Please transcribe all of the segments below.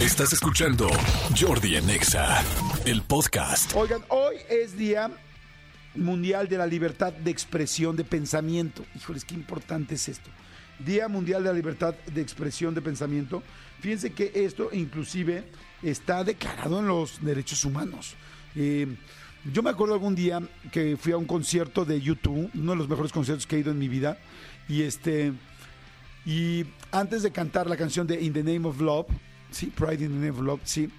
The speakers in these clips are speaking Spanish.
Estás escuchando Jordi en Exa, el podcast. Oigan, hoy es Día Mundial de la Libertad de Expresión de Pensamiento. Híjoles, qué importante es esto. Día Mundial de la Libertad de Expresión de Pensamiento. Fíjense que esto inclusive está declarado en los derechos humanos. Eh, yo me acuerdo algún día que fui a un concierto de YouTube, uno de los mejores conciertos que he ido en mi vida, y este y antes de cantar la canción de In the Name of Love, sí, Pride in the Name of Love, sí.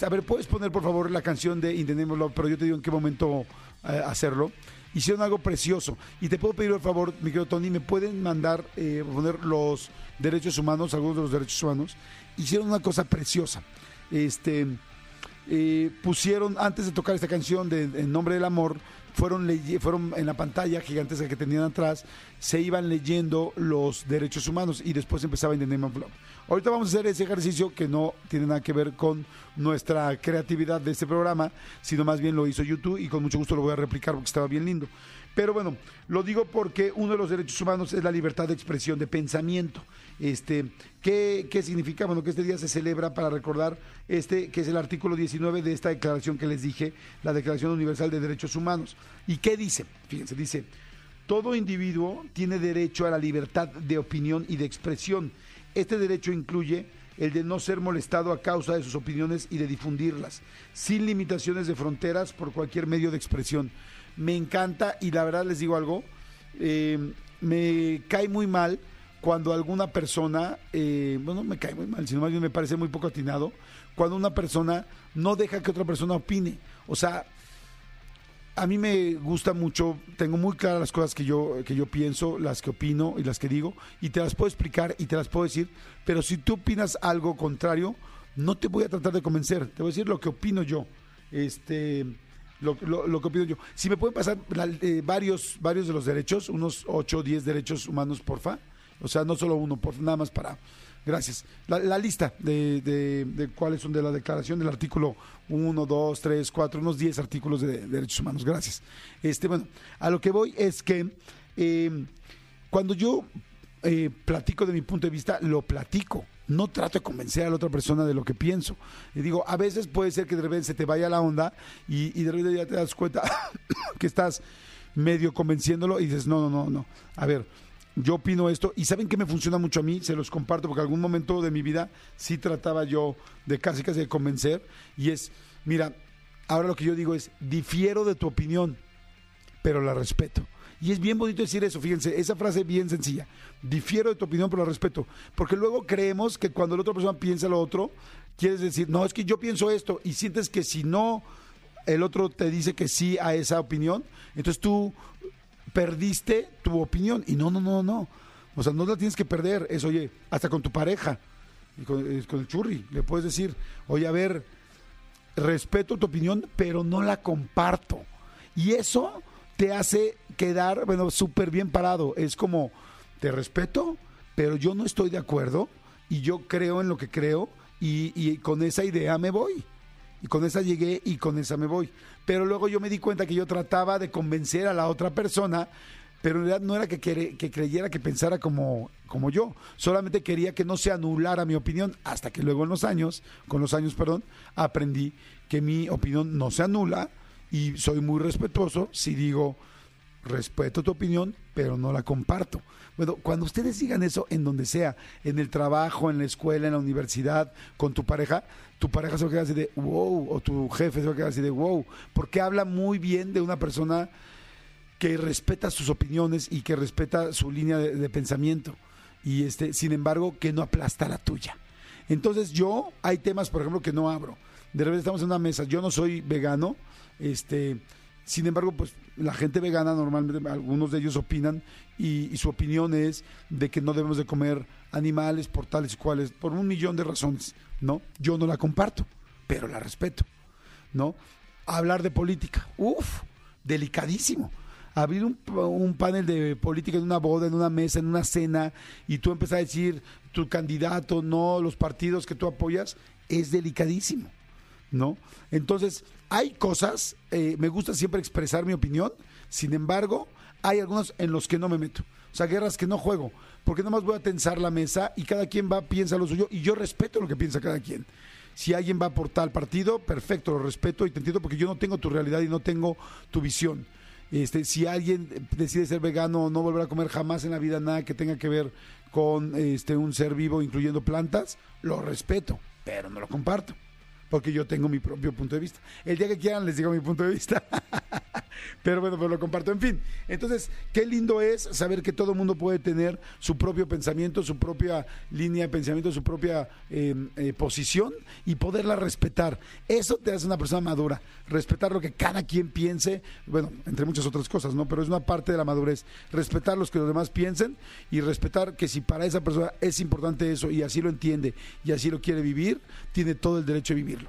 A ver, ¿puedes poner por favor la canción de In the Name of Love? Pero yo te digo en qué momento eh, hacerlo. Hicieron algo precioso. Y te puedo pedir, por favor, mi querido Tony, ¿me pueden mandar, eh, poner los derechos humanos, algunos de los derechos humanos? Hicieron una cosa preciosa. Este, eh, pusieron, antes de tocar esta canción de En Nombre del Amor, fueron, fueron en la pantalla gigantesca que tenían atrás, se iban leyendo los derechos humanos y después empezaba The Name of Love. Ahorita vamos a hacer ese ejercicio que no tiene nada que ver con nuestra creatividad de este programa, sino más bien lo hizo YouTube y con mucho gusto lo voy a replicar porque estaba bien lindo. Pero bueno, lo digo porque uno de los derechos humanos es la libertad de expresión, de pensamiento. Este, ¿qué, ¿Qué significa? Bueno, que este día se celebra para recordar este, que es el artículo 19 de esta declaración que les dije, la Declaración Universal de Derechos Humanos. ¿Y qué dice? Fíjense, dice, todo individuo tiene derecho a la libertad de opinión y de expresión. Este derecho incluye el de no ser molestado a causa de sus opiniones y de difundirlas, sin limitaciones de fronteras por cualquier medio de expresión. Me encanta y la verdad les digo algo, eh, me cae muy mal cuando alguna persona, eh, bueno, me cae muy mal, sino más bien me parece muy poco atinado, cuando una persona no deja que otra persona opine. O sea, a mí me gusta mucho, tengo muy claras las cosas que yo, que yo pienso, las que opino y las que digo, y te las puedo explicar y te las puedo decir, pero si tú opinas algo contrario, no te voy a tratar de convencer, te voy a decir lo que opino yo. Este, lo, lo- lo que opino yo. Si me pueden pasar la- eh, varios, varios de los derechos, unos 8 o 10 derechos humanos, porfa. O sea, no solo uno, por, nada más para. Gracias. La, lista de, de- de cuáles son de la declaración del artículo 1, 2, 3, 4, unos 10 artículos de, de derechos humanos. Gracias. Este, bueno, a lo que voy es que eh, cuando yo eh, platico de mi punto de vista, lo platico. No trato de convencer a la otra persona de lo que pienso. Y digo, a veces puede ser que de repente se te vaya la onda y, de repente ya te das cuenta que estás medio convenciéndolo y dices, no, no, no, no. A ver, yo opino esto y ¿saben qué me funciona mucho a mí? Se los comparto porque algún momento de mi vida sí trataba yo de casi casi de convencer y es, mira, ahora lo que yo digo es, difiero de tu opinión, pero la respeto. Y es bien bonito decir eso, fíjense, esa frase bien sencilla. Difiero de tu opinión, pero la respeto. Porque luego creemos que cuando la otra persona piensa lo otro, quieres decir, no, es que yo pienso esto, y sientes que si no el otro te dice que sí a esa opinión, entonces tú perdiste tu opinión. Y no, no, no, no. O sea, no la tienes que perder. Es, oye, hasta con tu pareja, con, con el churri, le puedes decir, oye, a ver, respeto tu opinión, pero no la comparto. Y eso te hace quedar, bueno, súper bien parado. Es como, te respeto, pero yo no estoy de acuerdo y yo creo en lo que creo y, con esa idea me voy. Y con esa llegué y con esa me voy. Pero luego yo me di cuenta que yo trataba de convencer a la otra persona, pero en realidad no era que, que creyera que pensara como, como yo. Solamente quería que no se anulara mi opinión. Hasta que luego en los años, con los años, perdón, aprendí que mi opinión no se anula y soy muy respetuoso si digo, respeto tu opinión, pero no la comparto. Bueno, cuando ustedes digan eso en donde sea, en el trabajo, en la escuela, en la universidad, con tu pareja, tu pareja se va a quedar así de wow, o tu jefe se va a quedar así de wow, porque habla muy bien de una persona que respeta sus opiniones y que respeta su línea de, de pensamiento. Y este, sin embargo, que no aplasta la tuya. Entonces yo, hay temas, por ejemplo, que no abro. De repente estamos en una mesa, yo no soy vegano, este, sin embargo, pues la gente vegana normalmente, algunos de ellos opinan y, y su opinión es de que no debemos de comer animales por tales y cuales, por un millón de razones, ¿no? Yo no la comparto, pero la respeto, ¿no? Hablar de política, uff, delicadísimo. Abrir un, un panel de política en una boda, en una mesa, en una cena, y tú empezar a decir tu candidato, no, los partidos que tú apoyas, es delicadísimo. ¿no? Entonces, hay cosas, eh, me gusta siempre expresar mi opinión, sin embargo, hay algunos en los que no me meto. O sea, guerras que no juego, porque nada más voy a tensar la mesa y cada quien va, piensa lo suyo y yo respeto lo que piensa cada quien. Si alguien va por tal partido, perfecto, lo respeto y te entiendo porque yo no tengo tu realidad y no tengo tu visión. Este, si alguien decide ser vegano o no volver a comer jamás en la vida nada que tenga que ver con este, un ser vivo, incluyendo plantas, lo respeto, pero no lo comparto porque yo tengo mi propio punto de vista. El día que quieran les digo mi punto de vista. Pero bueno, pues lo comparto. En fin, entonces, qué lindo es saber que todo mundo puede tener su propio pensamiento, su propia línea de pensamiento, su propia em, eh, posición y poderla respetar. Eso te hace una persona madura. Respetar lo que cada quien piense, bueno, entre muchas otras cosas, ¿no? Pero es una parte de la madurez. Respetar lo que los demás piensen y respetar que si para esa persona es importante eso y así lo entiende y así lo quiere vivir, tiene todo el derecho a vivirlo.